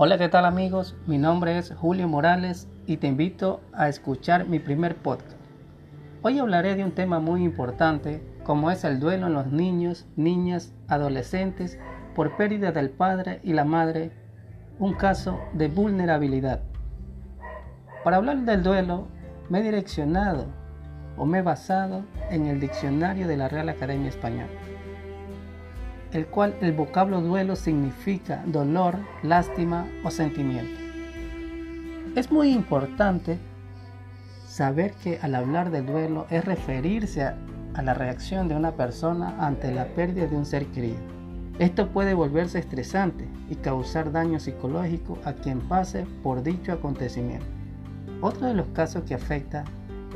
Hola, ¿qué tal amigos? Mi nombre es Julio Morales y te invito a escuchar mi primer podcast. Hoy hablaré de un tema muy importante como es el duelo en los niños, niñas, adolescentes por pérdida del padre y la madre, un caso de vulnerabilidad. Para hablar del duelo me he direccionado o me he basado en el diccionario de la Real Academia Española el cual el vocablo duelo significa dolor, lástima o sentimiento. Es muy importante saber que al hablar de duelo es referirse a, la reacción de una persona ante la pérdida de un ser querido. Esto puede volverse estresante y causar daño psicológico a quien pase por dicho acontecimiento. Otro de los casos que afecta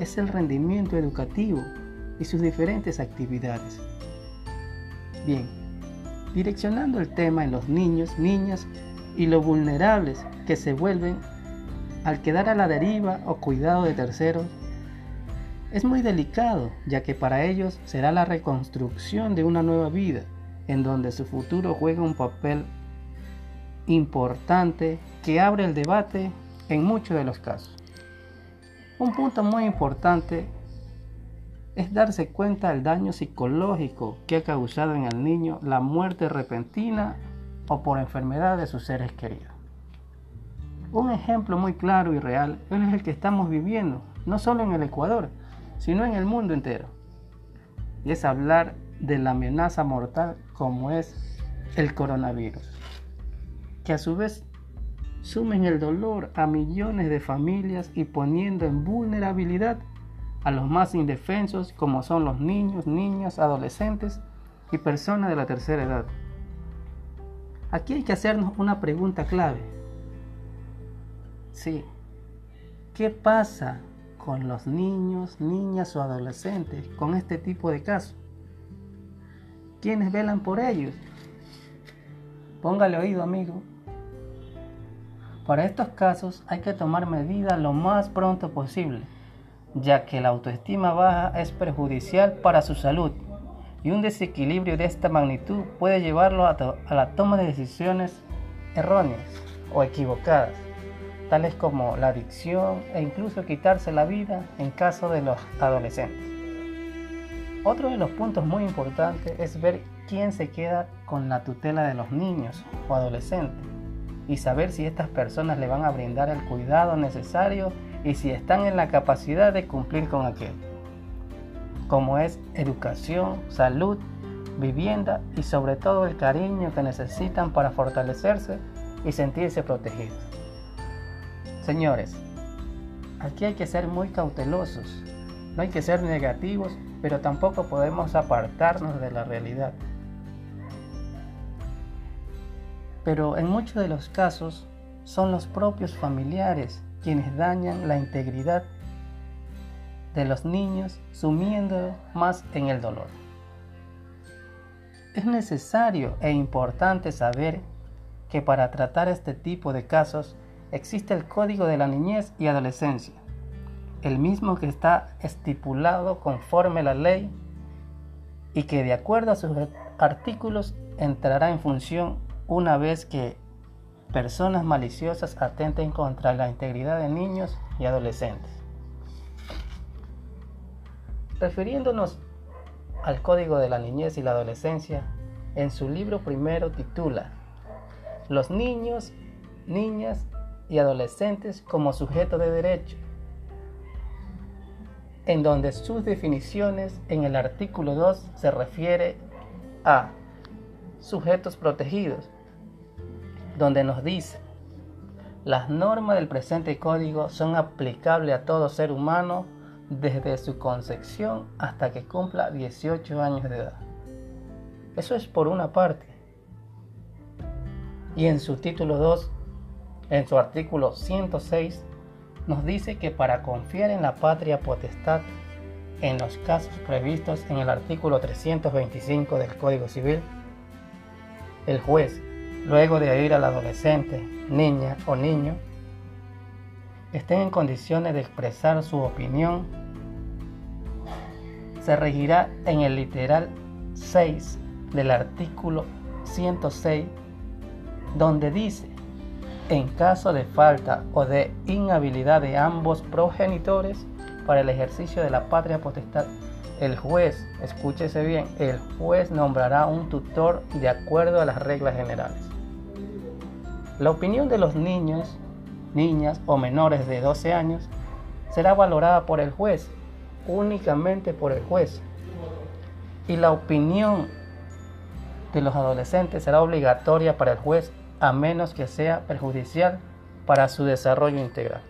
es el rendimiento educativo y sus diferentes actividades. Bien, direccionando el tema en los niños, niñas y lo vulnerables que se vuelven al quedar a la deriva o cuidado de terceros, es muy delicado, ya que para ellos será la reconstrucción de una nueva vida, en donde su futuro juega un papel importante que abre el debate en muchos de los casos. Un punto muy importante es darse cuenta del daño psicológico que ha causado en el niño la muerte repentina o por enfermedad de sus seres queridos. Un ejemplo muy claro y real es el que estamos viviendo, no solo en el Ecuador, sino en el mundo entero. Y es hablar de la amenaza mortal como es el coronavirus, que a su vez sumen el dolor a millones de familias y poniendo en vulnerabilidad a los más indefensos como son los niños, niñas, adolescentes y personas de la tercera edad. Aquí hay que hacernos una pregunta clave. Sí, ¿qué pasa con los niños, niñas o adolescentes con este tipo de casos? ¿Quiénes velan por ellos? Póngale oído, amigo. Para estos casos hay que tomar medidas lo más pronto posible ya que la autoestima baja es perjudicial para su salud y un desequilibrio de esta magnitud puede llevarlo a, la toma de decisiones erróneas o equivocadas, tales como la adicción e incluso quitarse la vida en caso de los adolescentes. Otro de los puntos muy importantes es ver quién se queda con la tutela de los niños o adolescentes y saber si estas personas le van a brindar el cuidado necesario y si están en la capacidad de cumplir con aquel, como es educación, salud, vivienda y sobre todo el cariño que necesitan para fortalecerse y sentirse protegidos. Señores, aquí hay que ser muy cautelosos, no hay que ser negativos, pero tampoco podemos apartarnos de la realidad. Pero en muchos de los casos son los propios familiares quienes dañan la integridad de los niños sumiendo más en el dolor. Es necesario e importante saber que para tratar este tipo de casos existe el Código de la Niñez y Adolescencia, el mismo que está estipulado conforme la ley y que de acuerdo a sus artículos entrará en función una vez que personas maliciosas atenten contra la integridad de niños y adolescentes. Refiriéndonos al Código de la Niñez y la Adolescencia, en su libro primero titula Los niños, niñas y adolescentes como sujeto de derecho, en donde sus definiciones en el artículo 2 se refiere a sujetos protegidos, donde nos dice, las normas del presente código son aplicables a todo ser humano desde su concepción hasta que cumpla 18 años de edad. Eso es por una parte. Y en su título 2, en su artículo 106, nos dice que para confiar en la patria potestad en los casos previstos en el artículo 325 del Código Civil, el juez luego de oír al adolescente, niña o niño, estén en condiciones de expresar su opinión, se regirá en el literal 6 del artículo 106, donde dice, En caso de falta o de inhabilidad de ambos progenitores para el ejercicio de la patria potestad, el juez, escúchese bien, el juez nombrará un tutor de acuerdo a las reglas generales. La opinión de los niños, niñas o menores de 12 años será valorada por el juez, únicamente por el juez. Y la opinión de los adolescentes será obligatoria para el juez a menos que sea perjudicial para su desarrollo integral.